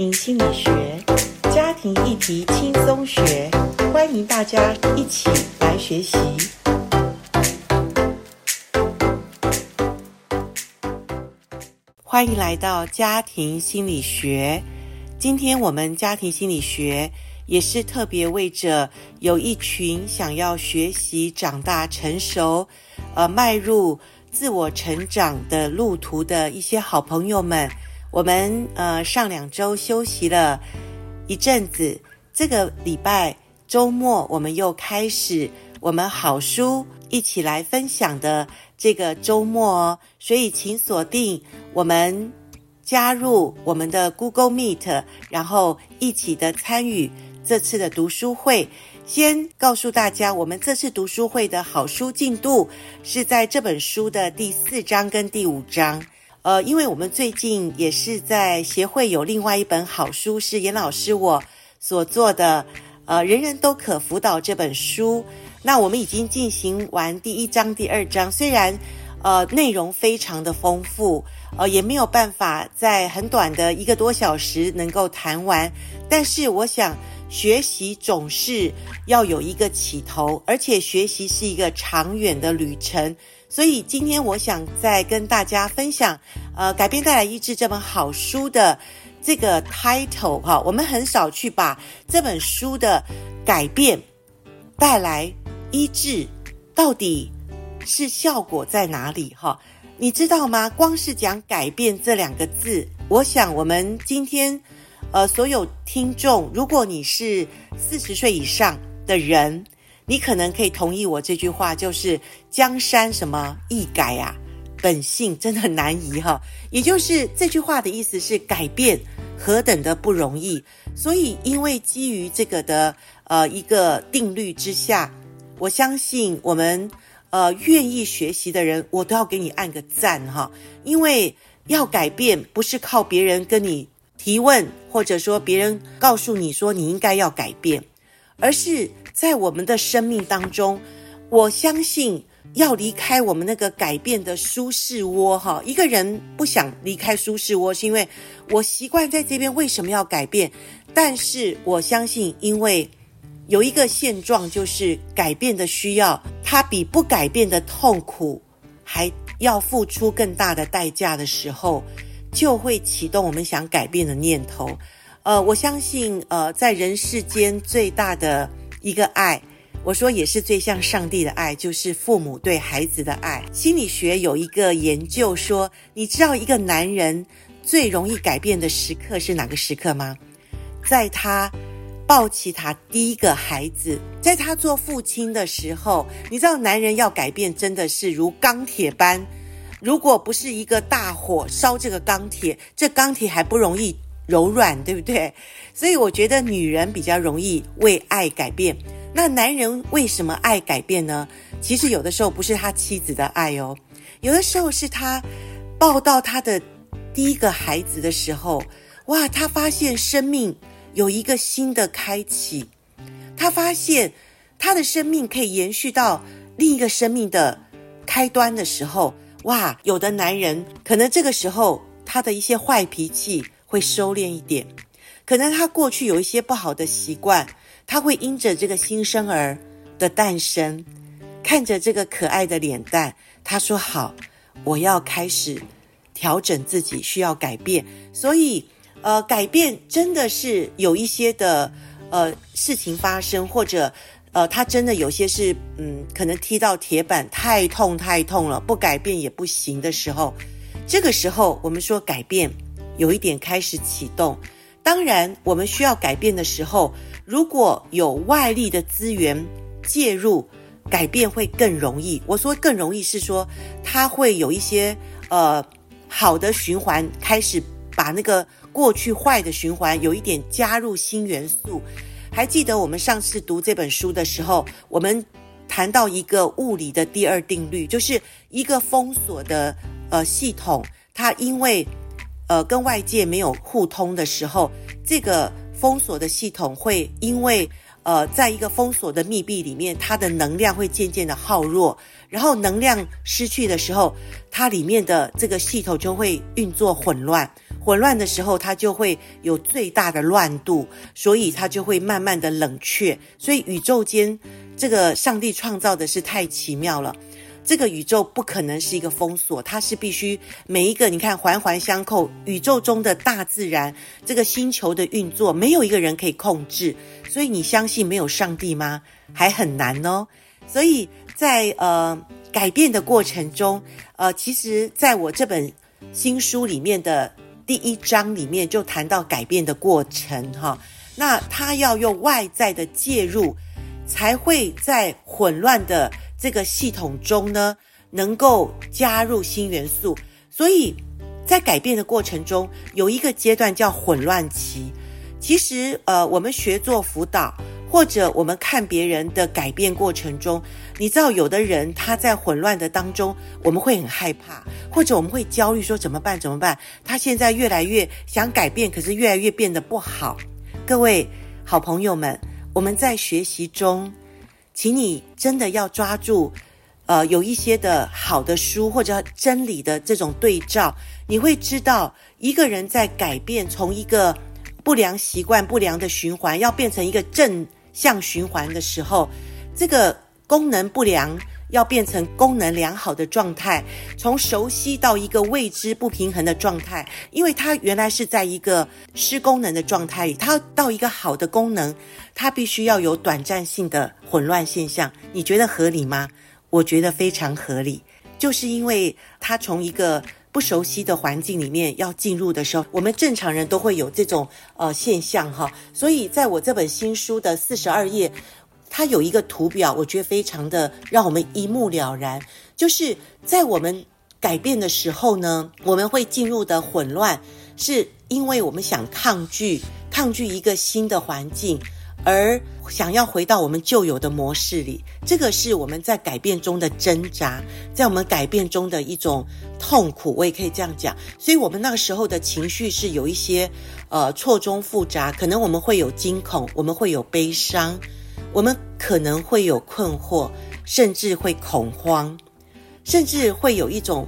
庭心理学，家庭议题轻松学，欢迎大家一起来学习。欢迎来到家庭心理学。今天我们家庭心理学也是特别为着有一群想要学习、长大、成熟，呃，迈入自我成长的路途的一些好朋友们。我们呃上两周休息了一阵子，这个礼拜周末我们又开始我们好书一起来分享的这个周末哦，所以请锁定我们加入我们的 Google Meet，然后一起的参与这次的读书会。先告诉大家，我们这次读书会的好书进度是在这本书的第四章跟第五章。呃，因为我们最近也是在协会有另外一本好书，是严老师我所做的，呃，人人都可辅导这本书。那我们已经进行完第一章、第二章，虽然呃内容非常的丰富，呃，也没有办法在很短的一个多小时能够谈完，但是我想学习总是要有一个起头，而且学习是一个长远的旅程。所以今天我想再跟大家分享，呃，改变带来医治这本好书的这个 title 哈，我们很少去把这本书的改变带来医治到底是效果在哪里哈？你知道吗？光是讲改变这两个字，我想我们今天呃所有听众，如果你是四十岁以上的人。你可能可以同意我这句话，就是江山什么易改啊，本性真的难移哈。也就是这句话的意思是改变何等的不容易。所以因为基于这个的呃一个定律之下，我相信我们呃愿意学习的人，我都要给你按个赞哈。因为要改变不是靠别人跟你提问，或者说别人告诉你说你应该要改变，而是。在我们的生命当中，我相信要离开我们那个改变的舒适窝哈。一个人不想离开舒适窝，是因为我习惯在这边，为什么要改变？但是我相信，因为有一个现状，就是改变的需要，它比不改变的痛苦还要付出更大的代价的时候，就会启动我们想改变的念头。呃，我相信，呃，在人世间最大的。一个爱，我说也是最像上帝的爱，就是父母对孩子的爱。心理学有一个研究说，你知道一个男人最容易改变的时刻是哪个时刻吗？在他抱起他第一个孩子，在他做父亲的时候，你知道男人要改变真的是如钢铁般，如果不是一个大火烧这个钢铁，这钢铁还不容易。柔软，对不对？所以我觉得女人比较容易为爱改变。那男人为什么爱改变呢？其实有的时候不是他妻子的爱哦，有的时候是他抱到他的第一个孩子的时候，哇，他发现生命有一个新的开启，他发现他的生命可以延续到另一个生命的开端的时候，哇，有的男人可能这个时候他的一些坏脾气。会收敛一点，可能他过去有一些不好的习惯，他会因着这个新生儿的诞生，看着这个可爱的脸蛋，他说：“好，我要开始调整自己，需要改变。”所以，呃，改变真的是有一些的呃事情发生，或者呃，他真的有些是嗯，可能踢到铁板，太痛太痛了，不改变也不行的时候，这个时候我们说改变。有一点开始启动，当然我们需要改变的时候，如果有外力的资源介入，改变会更容易。我说更容易是说，它会有一些呃好的循环，开始把那个过去坏的循环有一点加入新元素。还记得我们上次读这本书的时候，我们谈到一个物理的第二定律，就是一个封锁的呃系统，它因为呃，跟外界没有互通的时候，这个封锁的系统会因为呃，在一个封锁的密闭里面，它的能量会渐渐的耗弱，然后能量失去的时候，它里面的这个系统就会运作混乱。混乱的时候，它就会有最大的乱度，所以它就会慢慢的冷却。所以宇宙间这个上帝创造的是太奇妙了。这个宇宙不可能是一个封锁，它是必须每一个你看环环相扣。宇宙中的大自然，这个星球的运作，没有一个人可以控制。所以你相信没有上帝吗？还很难哦。所以在呃改变的过程中，呃，其实在我这本新书里面的第一章里面就谈到改变的过程哈。那他要用外在的介入，才会在混乱的。这个系统中呢，能够加入新元素，所以在改变的过程中，有一个阶段叫混乱期。其实，呃，我们学做辅导，或者我们看别人的改变过程中，你知道，有的人他在混乱的当中，我们会很害怕，或者我们会焦虑，说怎么办？怎么办？他现在越来越想改变，可是越来越变得不好。各位好朋友们，我们在学习中。请你真的要抓住，呃，有一些的好的书或者真理的这种对照，你会知道一个人在改变，从一个不良习惯、不良的循环，要变成一个正向循环的时候，这个功能不良。要变成功能良好的状态，从熟悉到一个未知不平衡的状态，因为它原来是在一个失功能的状态里，它到一个好的功能，它必须要有短暂性的混乱现象。你觉得合理吗？我觉得非常合理，就是因为它从一个不熟悉的环境里面要进入的时候，我们正常人都会有这种呃现象哈。所以在我这本新书的四十二页。它有一个图表，我觉得非常的让我们一目了然。就是在我们改变的时候呢，我们会进入的混乱，是因为我们想抗拒抗拒一个新的环境，而想要回到我们旧有的模式里。这个是我们在改变中的挣扎，在我们改变中的一种痛苦，我也可以这样讲。所以，我们那个时候的情绪是有一些呃错综复杂，可能我们会有惊恐，我们会有悲伤。我们可能会有困惑，甚至会恐慌，甚至会有一种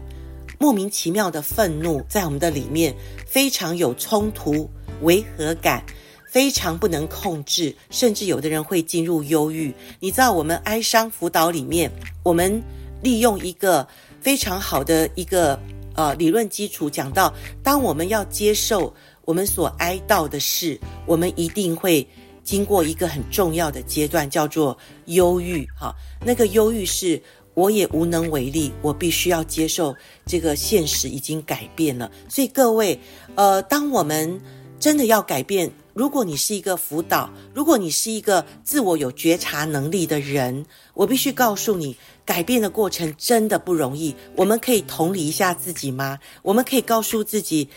莫名其妙的愤怒在我们的里面，非常有冲突、违和感，非常不能控制，甚至有的人会进入忧郁。你知道，我们哀伤辅导里面，我们利用一个非常好的一个呃理论基础，讲到，当我们要接受我们所哀悼的事，我们一定会。经过一个很重要的阶段，叫做忧郁。哈，那个忧郁是我也无能为力，我必须要接受这个现实已经改变了。所以各位，呃，当我们真的要改变，如果你是一个辅导，如果你是一个自我有觉察能力的人，我必须告诉你，改变的过程真的不容易。我们可以同理一下自己吗？我们可以告诉自己，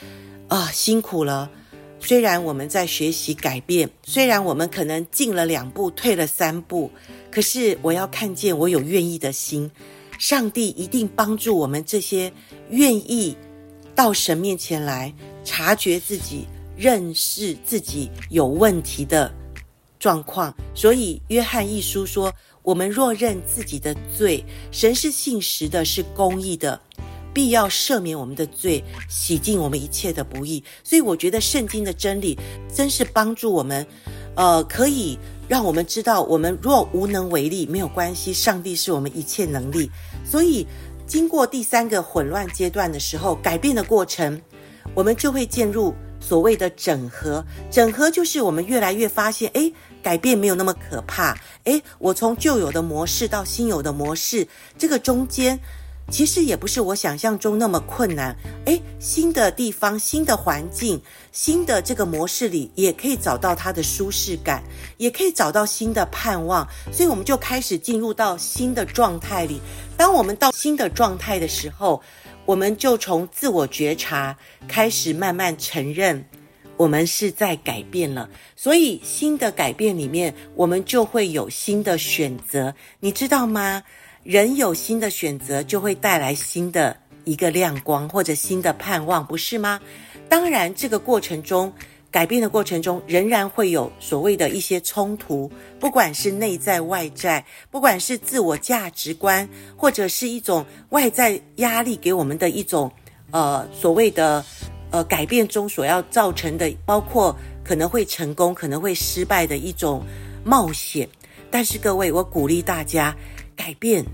啊，辛苦了。虽然我们在学习改变，虽然我们可能进了两步，退了三步，可是我要看见我有愿意的心，上帝一定帮助我们这些愿意到神面前来察觉自己、认识自己有问题的状况。所以约翰一书说：“我们若认自己的罪，神是信实的，是公义的。”必要赦免我们的罪，洗净我们一切的不义。所以我觉得圣经的真理真是帮助我们，呃，可以让我们知道，我们若无能为力，没有关系，上帝是我们一切能力。所以经过第三个混乱阶段的时候，改变的过程，我们就会进入所谓的整合。整合就是我们越来越发现，诶，改变没有那么可怕。诶，我从旧有的模式到新有的模式，这个中间。其实也不是我想象中那么困难，诶，新的地方、新的环境、新的这个模式里，也可以找到它的舒适感，也可以找到新的盼望，所以我们就开始进入到新的状态里。当我们到新的状态的时候，我们就从自我觉察开始，慢慢承认我们是在改变了。所以新的改变里面，我们就会有新的选择，你知道吗？人有新的选择，就会带来新的一个亮光或者新的盼望，不是吗？当然，这个过程中，改变的过程中，仍然会有所谓的一些冲突，不管是内在外在，不管是自我价值观，或者是一种外在压力给我们的一种，呃，所谓的呃改变中所要造成的，包括可能会成功，可能会失败的一种冒险。但是各位，我鼓励大家改变。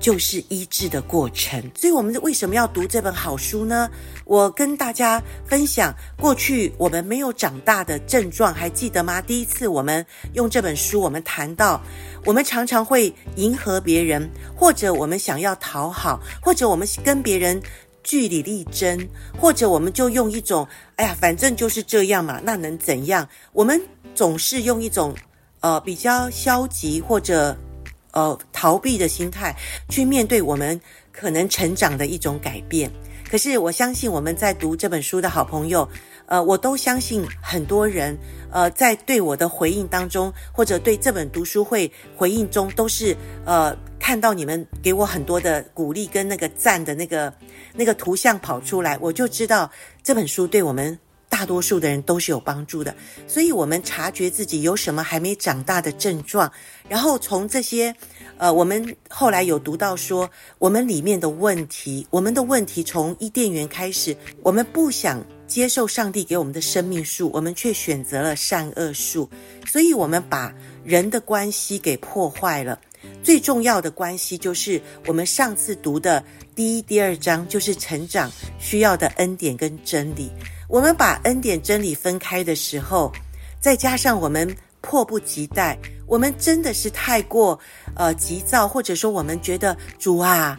就是医治的过程，所以我们为什么要读这本好书呢？我跟大家分享过去我们没有长大的症状，还记得吗？第一次我们用这本书，我们谈到，我们常常会迎合别人，或者我们想要讨好，或者我们跟别人据理力争，或者我们就用一种，哎呀，反正就是这样嘛，那能怎样？我们总是用一种，呃，比较消极或者。呃，逃避的心态去面对我们可能成长的一种改变。可是我相信我们在读这本书的好朋友，呃，我都相信很多人，呃，在对我的回应当中，或者对这本读书会回应中，都是呃看到你们给我很多的鼓励跟那个赞的那个那个图像跑出来，我就知道这本书对我们。大多数的人都是有帮助的，所以我们察觉自己有什么还没长大的症状，然后从这些，呃，我们后来有读到说，我们里面的问题，我们的问题从伊甸园开始，我们不想接受上帝给我们的生命树，我们却选择了善恶树，所以我们把人的关系给破坏了。最重要的关系就是我们上次读的第一、第二章，就是成长需要的恩典跟真理。我们把恩典真理分开的时候，再加上我们迫不及待，我们真的是太过呃急躁，或者说我们觉得主啊，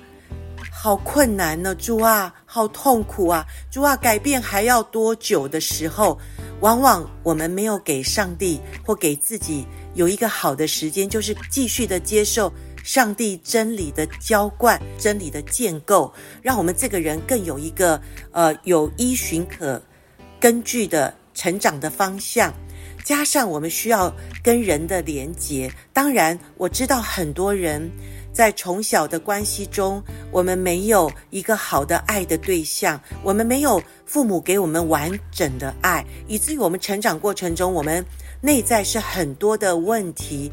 好困难呢，主啊，好痛苦啊，主啊，改变还要多久的时候，往往我们没有给上帝或给自己有一个好的时间，就是继续的接受上帝真理的浇灌、真理的建构，让我们这个人更有一个呃有依循可。根据的成长的方向，加上我们需要跟人的连结。当然，我知道很多人在从小的关系中，我们没有一个好的爱的对象，我们没有父母给我们完整的爱，以至于我们成长过程中，我们内在是很多的问题。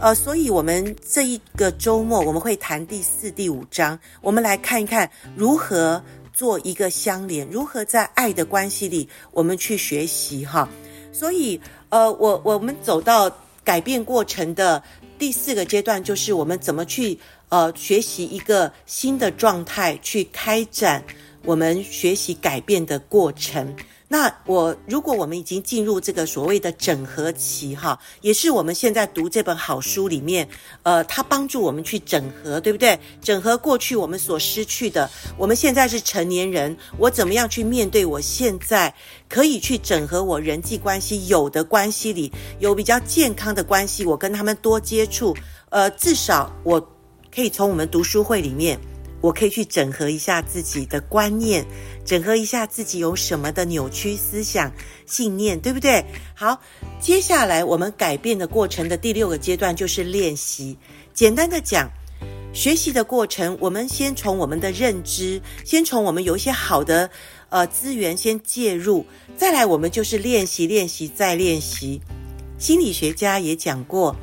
呃，所以我们这一个周末我们会谈第四、第五章，我们来看一看如何。做一个相连，如何在爱的关系里，我们去学习哈。所以，呃，我我们走到改变过程的第四个阶段，就是我们怎么去呃学习一个新的状态，去开展我们学习改变的过程。那我如果我们已经进入这个所谓的整合期哈，也是我们现在读这本好书里面，呃，它帮助我们去整合，对不对？整合过去我们所失去的。我们现在是成年人，我怎么样去面对我现在可以去整合我人际关系有的关系里有比较健康的关系，我跟他们多接触，呃，至少我可以从我们读书会里面。我可以去整合一下自己的观念，整合一下自己有什么的扭曲思想、信念，对不对？好，接下来我们改变的过程的第六个阶段就是练习。简单的讲，学习的过程，我们先从我们的认知，先从我们有一些好的呃资源先介入，再来我们就是练习、练习再练习。心理学家也讲过，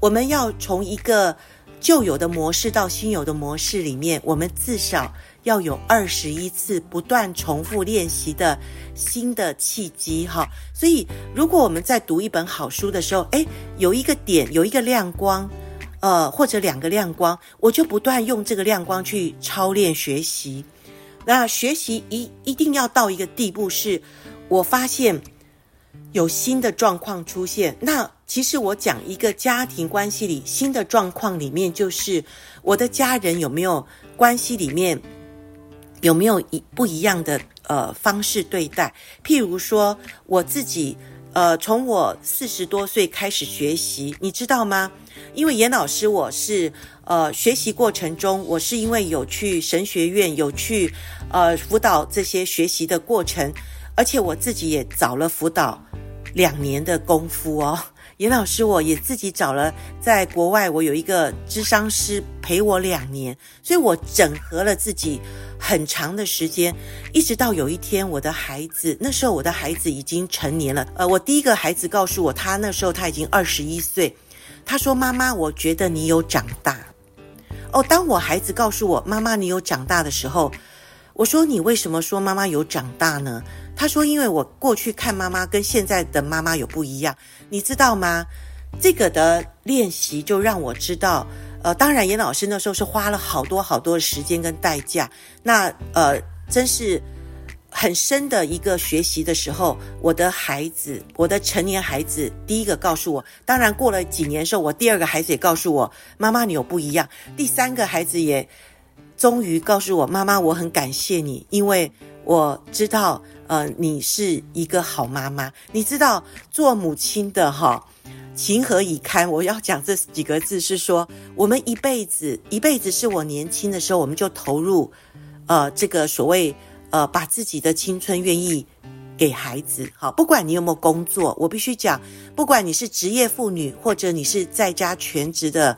我们要从一个。旧有的模式到新有的模式里面，我们至少要有二十一次不断重复练习的新的契机哈。所以，如果我们在读一本好书的时候，诶，有一个点，有一个亮光，呃，或者两个亮光，我就不断用这个亮光去操练学习。那学习一一定要到一个地步，是我发现有新的状况出现，那。其实我讲一个家庭关系里新的状况里面，就是我的家人有没有关系里面有没有一不一样的呃方式对待？譬如说我自己呃，从我四十多岁开始学习，你知道吗？因为严老师我是呃学习过程中，我是因为有去神学院，有去呃辅导这些学习的过程，而且我自己也找了辅导两年的功夫哦。严老师，我也自己找了，在国外我有一个咨商师陪我两年，所以我整合了自己很长的时间，一直到有一天我的孩子，那时候我的孩子已经成年了，呃，我第一个孩子告诉我，他那时候他已经二十一岁，他说：“妈妈，我觉得你有长大。”哦，当我孩子告诉我：“妈妈，你有长大”的时候，我说：“你为什么说妈妈有长大呢？”他说：“因为我过去看妈妈跟现在的妈妈有不一样，你知道吗？这个的练习就让我知道，呃，当然严老师那时候是花了好多好多的时间跟代价，那呃，真是很深的一个学习的时候。我的孩子，我的成年孩子，第一个告诉我，当然过了几年的时候，我第二个孩子也告诉我，妈妈你有不一样，第三个孩子也终于告诉我，妈妈我很感谢你，因为我知道。”呃，你是一个好妈妈，你知道做母亲的哈，情何以堪？我要讲这几个字是说，我们一辈子，一辈子是我年轻的时候，我们就投入，呃，这个所谓呃，把自己的青春愿意给孩子。好，不管你有没有工作，我必须讲，不管你是职业妇女，或者你是在家全职的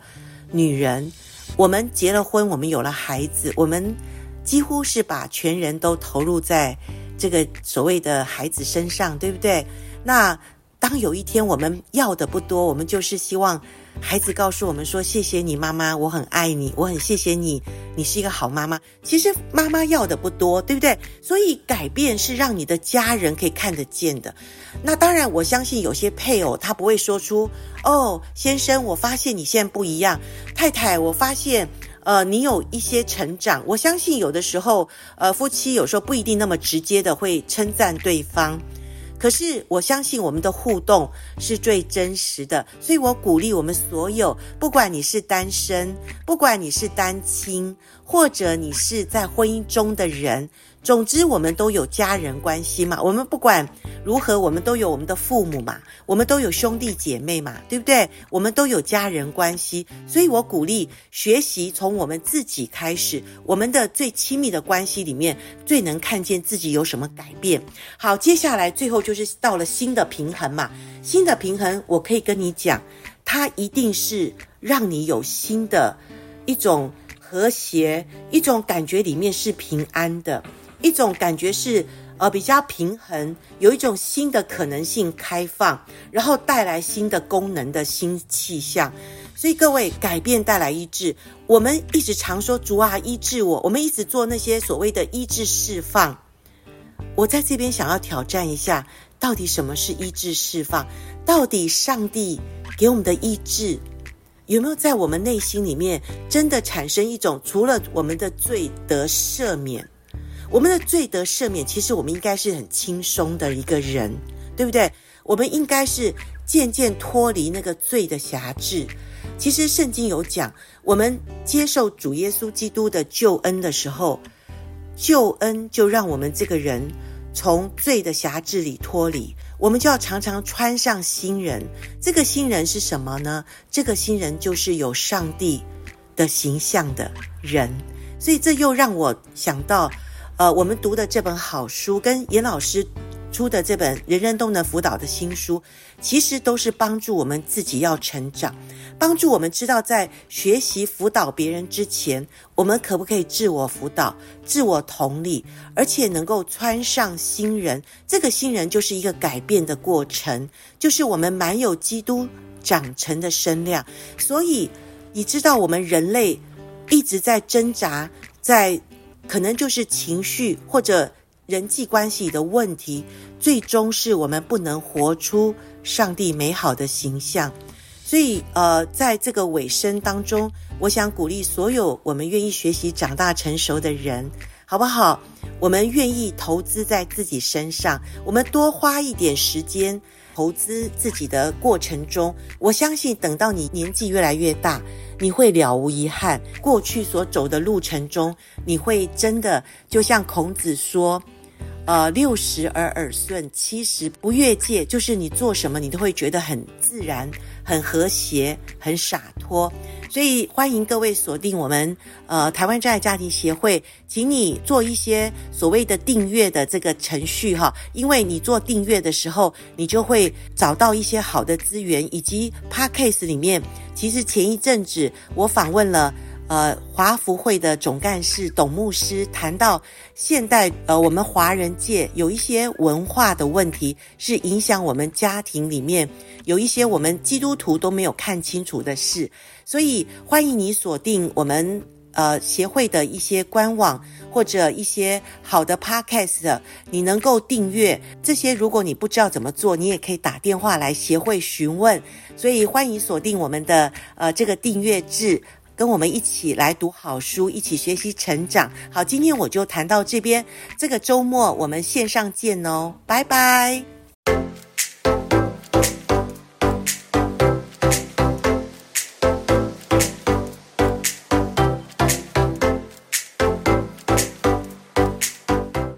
女人，我们结了婚，我们有了孩子，我们几乎是把全人都投入在。这个所谓的孩子身上，对不对？那当有一天我们要的不多，我们就是希望孩子告诉我们说：“谢谢你，妈妈，我很爱你，我很谢谢你，你是一个好妈妈。”其实妈妈要的不多，对不对？所以改变是让你的家人可以看得见的。那当然，我相信有些配偶他不会说出：“哦，先生，我发现你现在不一样。”太太，我发现。呃，你有一些成长，我相信有的时候，呃，夫妻有时候不一定那么直接的会称赞对方，可是我相信我们的互动是最真实的，所以我鼓励我们所有，不管你是单身，不管你是单亲，或者你是在婚姻中的人。总之，我们都有家人关系嘛。我们不管如何，我们都有我们的父母嘛，我们都有兄弟姐妹嘛，对不对？我们都有家人关系。所以我鼓励学习从我们自己开始，我们的最亲密的关系里面，最能看见自己有什么改变。好，接下来最后就是到了新的平衡嘛。新的平衡，我可以跟你讲，它一定是让你有新的一种和谐，一种感觉里面是平安的。一种感觉是，呃，比较平衡，有一种新的可能性开放，然后带来新的功能的新气象。所以各位，改变带来医治。我们一直常说主啊，医治我。我们一直做那些所谓的医治释放。我在这边想要挑战一下，到底什么是医治释放？到底上帝给我们的医治，有没有在我们内心里面真的产生一种，除了我们的罪得赦免？我们的罪得赦免，其实我们应该是很轻松的一个人，对不对？我们应该是渐渐脱离那个罪的辖制。其实圣经有讲，我们接受主耶稣基督的救恩的时候，救恩就让我们这个人从罪的辖制里脱离，我们就要常常穿上新人。这个新人是什么呢？这个新人就是有上帝的形象的人。所以这又让我想到。呃，我们读的这本好书，跟严老师出的这本人人都能辅导的新书，其实都是帮助我们自己要成长，帮助我们知道在学习辅导别人之前，我们可不可以自我辅导、自我同理，而且能够穿上新人。这个新人就是一个改变的过程，就是我们满有基督长成的身量。所以，你知道，我们人类一直在挣扎，在。可能就是情绪或者人际关系的问题，最终是我们不能活出上帝美好的形象。所以，呃，在这个尾声当中，我想鼓励所有我们愿意学习长大成熟的人，好不好？我们愿意投资在自己身上，我们多花一点时间投资自己的过程中，我相信等到你年纪越来越大。你会了无遗憾，过去所走的路程中，你会真的就像孔子说，呃，六十而耳顺，七十不越界，就是你做什么，你都会觉得很自然、很和谐、很洒脱。所以欢迎各位锁定我们呃台湾真爱家庭协会，请你做一些所谓的订阅的这个程序哈，因为你做订阅的时候，你就会找到一些好的资源，以及 p a c k a g e 里面，其实前一阵子我访问了。呃，华福会的总干事董牧师谈到，现代呃，我们华人界有一些文化的问题，是影响我们家庭里面有一些我们基督徒都没有看清楚的事，所以欢迎你锁定我们呃协会的一些官网或者一些好的 podcast，你能够订阅这些。如果你不知道怎么做，你也可以打电话来协会询问。所以欢迎锁定我们的呃这个订阅制，跟我们一起来读好书，一起学习成长。好，今天我就谈到这边，这个周末我们线上见哦，拜拜。